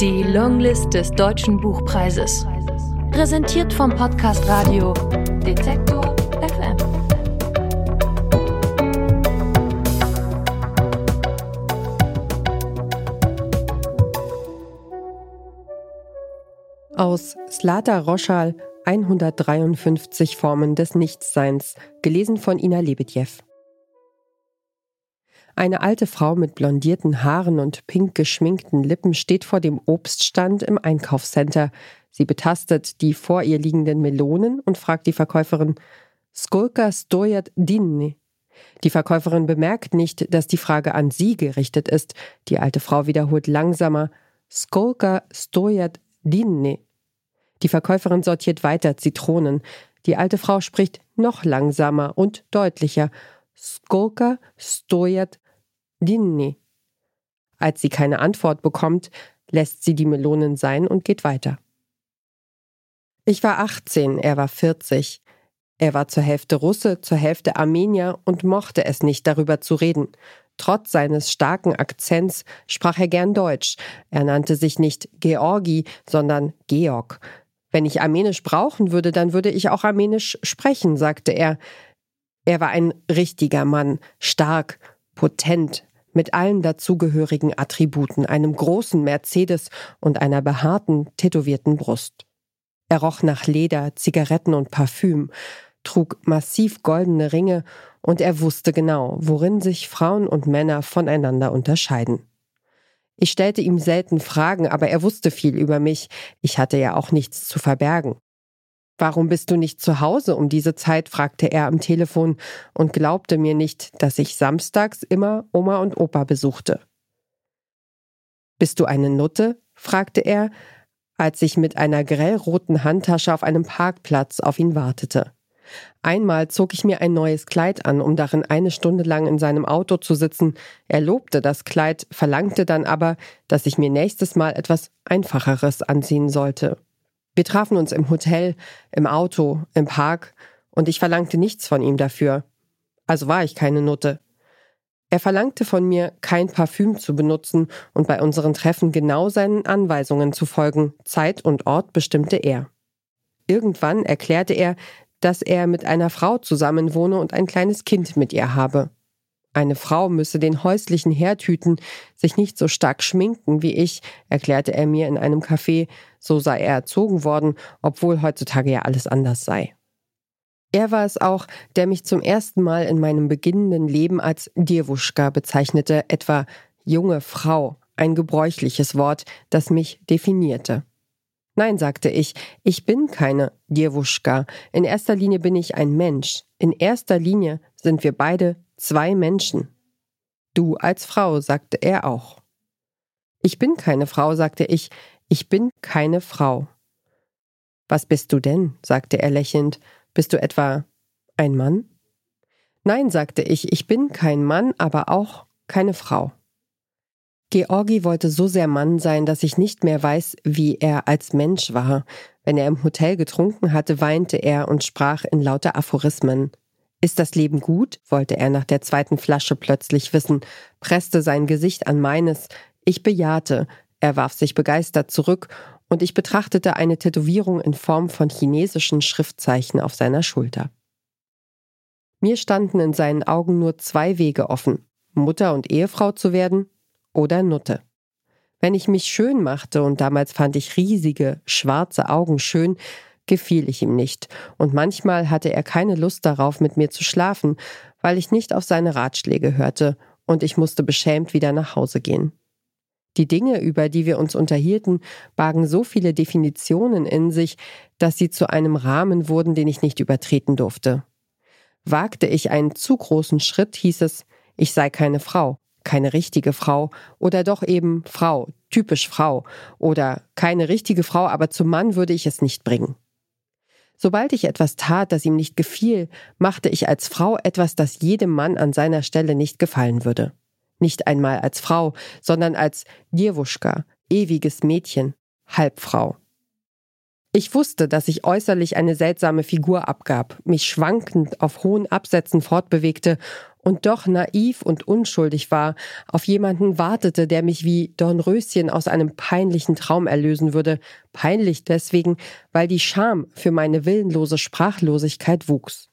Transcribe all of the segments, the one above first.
Die Longlist des Deutschen Buchpreises. Präsentiert vom Podcast Radio Detektor FM. Aus Slata Roschal 153 Formen des Nichtsseins, gelesen von Ina Lebedjew. Eine alte Frau mit blondierten Haaren und pink geschminkten Lippen steht vor dem Obststand im Einkaufscenter. Sie betastet die vor ihr liegenden Melonen und fragt die Verkäuferin, Skolka stojat dinni? Die Verkäuferin bemerkt nicht, dass die Frage an sie gerichtet ist. Die alte Frau wiederholt langsamer, Skolka stojat dinni? Die Verkäuferin sortiert weiter Zitronen. Die alte Frau spricht noch langsamer und deutlicher. Skolka stojat Dinni. Als sie keine Antwort bekommt, lässt sie die Melonen sein und geht weiter. Ich war 18, er war 40. Er war zur Hälfte Russe, zur Hälfte Armenier und mochte es nicht, darüber zu reden. Trotz seines starken Akzents sprach er gern Deutsch. Er nannte sich nicht Georgi, sondern Georg. Wenn ich Armenisch brauchen würde, dann würde ich auch Armenisch sprechen, sagte er. Er war ein richtiger Mann, stark, potent, mit allen dazugehörigen Attributen, einem großen Mercedes und einer behaarten, tätowierten Brust. Er roch nach Leder, Zigaretten und Parfüm, trug massiv goldene Ringe und er wusste genau, worin sich Frauen und Männer voneinander unterscheiden. Ich stellte ihm selten Fragen, aber er wusste viel über mich. Ich hatte ja auch nichts zu verbergen. Warum bist du nicht zu Hause um diese Zeit? fragte er am Telefon und glaubte mir nicht, dass ich samstags immer Oma und Opa besuchte. Bist du eine Nutte? fragte er, als ich mit einer grellroten Handtasche auf einem Parkplatz auf ihn wartete. Einmal zog ich mir ein neues Kleid an, um darin eine Stunde lang in seinem Auto zu sitzen. Er lobte das Kleid, verlangte dann aber, dass ich mir nächstes Mal etwas Einfacheres anziehen sollte. Wir trafen uns im Hotel, im Auto, im Park, und ich verlangte nichts von ihm dafür. Also war ich keine Nutte. Er verlangte von mir, kein Parfüm zu benutzen und bei unseren Treffen genau seinen Anweisungen zu folgen. Zeit und Ort bestimmte er. Irgendwann erklärte er, dass er mit einer Frau zusammenwohne und ein kleines Kind mit ihr habe. Eine Frau müsse den häuslichen Herd hüten, sich nicht so stark schminken wie ich, erklärte er mir in einem Café, so sei er erzogen worden, obwohl heutzutage ja alles anders sei. Er war es auch, der mich zum ersten Mal in meinem beginnenden Leben als Dirwuschka bezeichnete, etwa junge Frau, ein gebräuchliches Wort, das mich definierte. Nein, sagte ich, ich bin keine Dirwuschka. In erster Linie bin ich ein Mensch. In erster Linie sind wir beide Zwei Menschen. Du als Frau, sagte er auch. Ich bin keine Frau, sagte ich, ich bin keine Frau. Was bist du denn? sagte er lächelnd. Bist du etwa ein Mann? Nein, sagte ich, ich bin kein Mann, aber auch keine Frau. Georgi wollte so sehr Mann sein, dass ich nicht mehr weiß, wie er als Mensch war. Wenn er im Hotel getrunken hatte, weinte er und sprach in lauter Aphorismen. Ist das Leben gut? wollte er nach der zweiten Flasche plötzlich wissen, presste sein Gesicht an meines. Ich bejahte. Er warf sich begeistert zurück und ich betrachtete eine Tätowierung in Form von chinesischen Schriftzeichen auf seiner Schulter. Mir standen in seinen Augen nur zwei Wege offen, Mutter und Ehefrau zu werden oder Nutte. Wenn ich mich schön machte, und damals fand ich riesige, schwarze Augen schön, gefiel ich ihm nicht, und manchmal hatte er keine Lust darauf, mit mir zu schlafen, weil ich nicht auf seine Ratschläge hörte, und ich musste beschämt wieder nach Hause gehen. Die Dinge, über die wir uns unterhielten, bargen so viele Definitionen in sich, dass sie zu einem Rahmen wurden, den ich nicht übertreten durfte. Wagte ich einen zu großen Schritt, hieß es, ich sei keine Frau, keine richtige Frau oder doch eben Frau, typisch Frau oder keine richtige Frau, aber zum Mann würde ich es nicht bringen. Sobald ich etwas tat, das ihm nicht gefiel, machte ich als Frau etwas, das jedem Mann an seiner Stelle nicht gefallen würde. Nicht einmal als Frau, sondern als Dirwuschka, ewiges Mädchen, Halbfrau. Ich wusste, dass ich äußerlich eine seltsame Figur abgab, mich schwankend auf hohen Absätzen fortbewegte und doch naiv und unschuldig war, auf jemanden wartete, der mich wie Dornröschen aus einem peinlichen Traum erlösen würde, peinlich deswegen, weil die Scham für meine willenlose Sprachlosigkeit wuchs.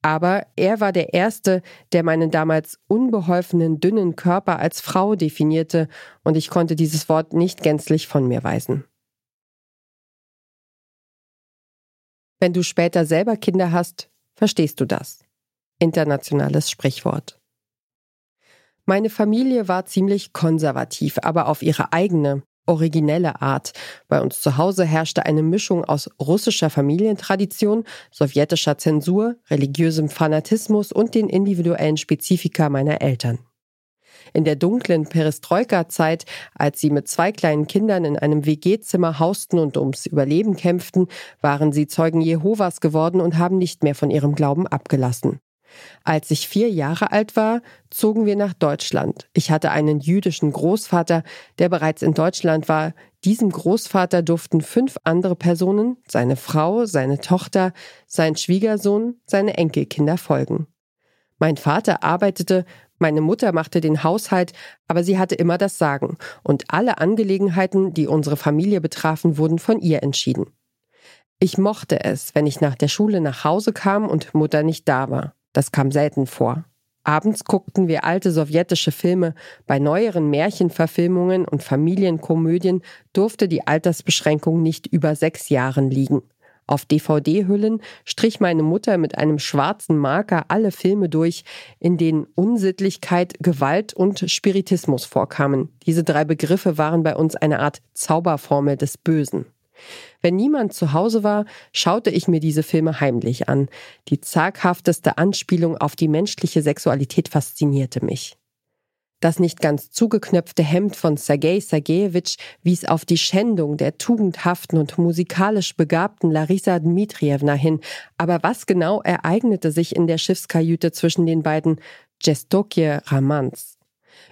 Aber er war der Erste, der meinen damals unbeholfenen, dünnen Körper als Frau definierte, und ich konnte dieses Wort nicht gänzlich von mir weisen. Wenn du später selber Kinder hast, verstehst du das internationales Sprichwort. Meine Familie war ziemlich konservativ, aber auf ihre eigene, originelle Art. Bei uns zu Hause herrschte eine Mischung aus russischer Familientradition, sowjetischer Zensur, religiösem Fanatismus und den individuellen Spezifika meiner Eltern. In der dunklen Perestroika-Zeit, als sie mit zwei kleinen Kindern in einem WG-Zimmer hausten und ums Überleben kämpften, waren sie Zeugen Jehovas geworden und haben nicht mehr von ihrem Glauben abgelassen. Als ich vier Jahre alt war, zogen wir nach Deutschland. Ich hatte einen jüdischen Großvater, der bereits in Deutschland war. Diesem Großvater durften fünf andere Personen, seine Frau, seine Tochter, sein Schwiegersohn, seine Enkelkinder folgen. Mein Vater arbeitete, meine Mutter machte den Haushalt, aber sie hatte immer das Sagen, und alle Angelegenheiten, die unsere Familie betrafen, wurden von ihr entschieden. Ich mochte es, wenn ich nach der Schule nach Hause kam und Mutter nicht da war. Das kam selten vor. Abends guckten wir alte sowjetische Filme. Bei neueren Märchenverfilmungen und Familienkomödien durfte die Altersbeschränkung nicht über sechs Jahren liegen. Auf DVD-Hüllen strich meine Mutter mit einem schwarzen Marker alle Filme durch, in denen Unsittlichkeit, Gewalt und Spiritismus vorkamen. Diese drei Begriffe waren bei uns eine Art Zauberformel des Bösen. Wenn niemand zu Hause war, schaute ich mir diese Filme heimlich an. Die zaghafteste Anspielung auf die menschliche Sexualität faszinierte mich. Das nicht ganz zugeknöpfte Hemd von Sergei Sergejewitsch wies auf die Schändung der tugendhaften und musikalisch begabten Larisa Dmitrievna hin. Aber was genau ereignete sich in der Schiffskajüte zwischen den beiden Jestokie Ramans?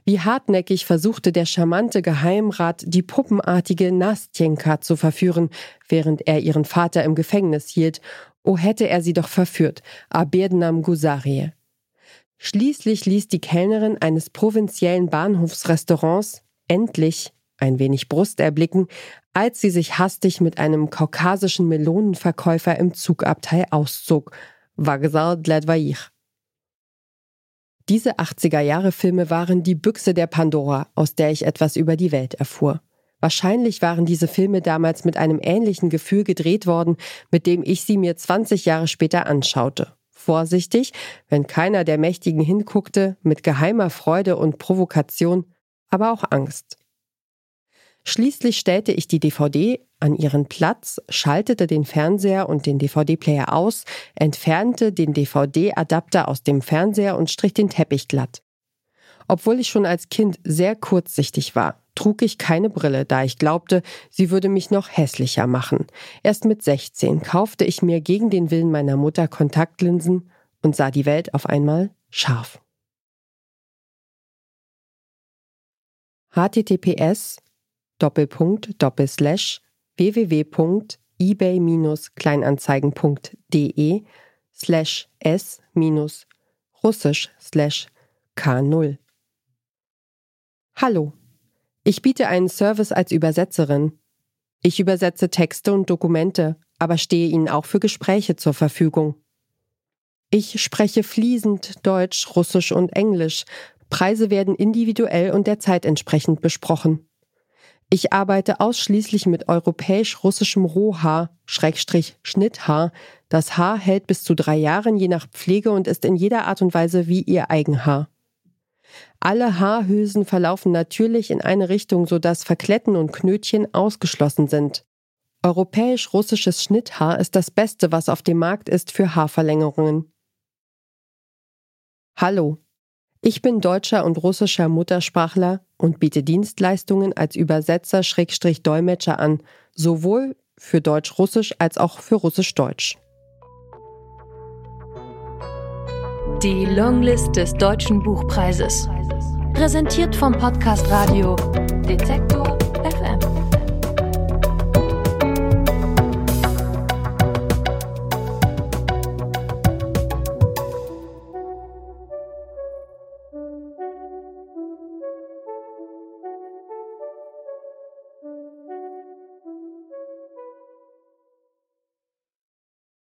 Wie hartnäckig versuchte der charmante Geheimrat, die puppenartige Nastjenka zu verführen, während er ihren Vater im Gefängnis hielt. Oh, hätte er sie doch verführt, Abednam Gusarie. Schließlich ließ die Kellnerin eines provinziellen Bahnhofsrestaurants endlich ein wenig Brust erblicken, als sie sich hastig mit einem kaukasischen Melonenverkäufer im Zugabteil auszog. Vagzal Dledvaich. Diese 80er-Jahre-Filme waren die Büchse der Pandora, aus der ich etwas über die Welt erfuhr. Wahrscheinlich waren diese Filme damals mit einem ähnlichen Gefühl gedreht worden, mit dem ich sie mir 20 Jahre später anschaute. Vorsichtig, wenn keiner der Mächtigen hinguckte, mit geheimer Freude und Provokation, aber auch Angst. Schließlich stellte ich die DVD an ihren Platz, schaltete den Fernseher und den DVD-Player aus, entfernte den DVD-Adapter aus dem Fernseher und strich den Teppich glatt. Obwohl ich schon als Kind sehr kurzsichtig war, trug ich keine Brille, da ich glaubte, sie würde mich noch hässlicher machen. Erst mit 16 kaufte ich mir gegen den Willen meiner Mutter Kontaktlinsen und sah die Welt auf einmal scharf. https Www.ebay-kleinanzeigen.de slash s-russisch slash k0. Hallo, ich biete einen Service als Übersetzerin. Ich übersetze Texte und Dokumente, aber stehe Ihnen auch für Gespräche zur Verfügung. Ich spreche fließend Deutsch, Russisch und Englisch. Preise werden individuell und der Zeit entsprechend besprochen. Ich arbeite ausschließlich mit europäisch-russischem Rohhaar, Schrägstrich Schnitthaar. Das Haar hält bis zu drei Jahren je nach Pflege und ist in jeder Art und Weise wie ihr Eigenhaar. Alle Haarhülsen verlaufen natürlich in eine Richtung, sodass Verkletten und Knötchen ausgeschlossen sind. Europäisch-russisches Schnitthaar ist das Beste, was auf dem Markt ist für Haarverlängerungen. Hallo, ich bin deutscher und russischer Muttersprachler und biete Dienstleistungen als Übersetzer-Dolmetscher an, sowohl für Deutsch-Russisch als auch für Russisch-Deutsch. Die Longlist des Deutschen Buchpreises. Präsentiert vom Podcast Radio Detektor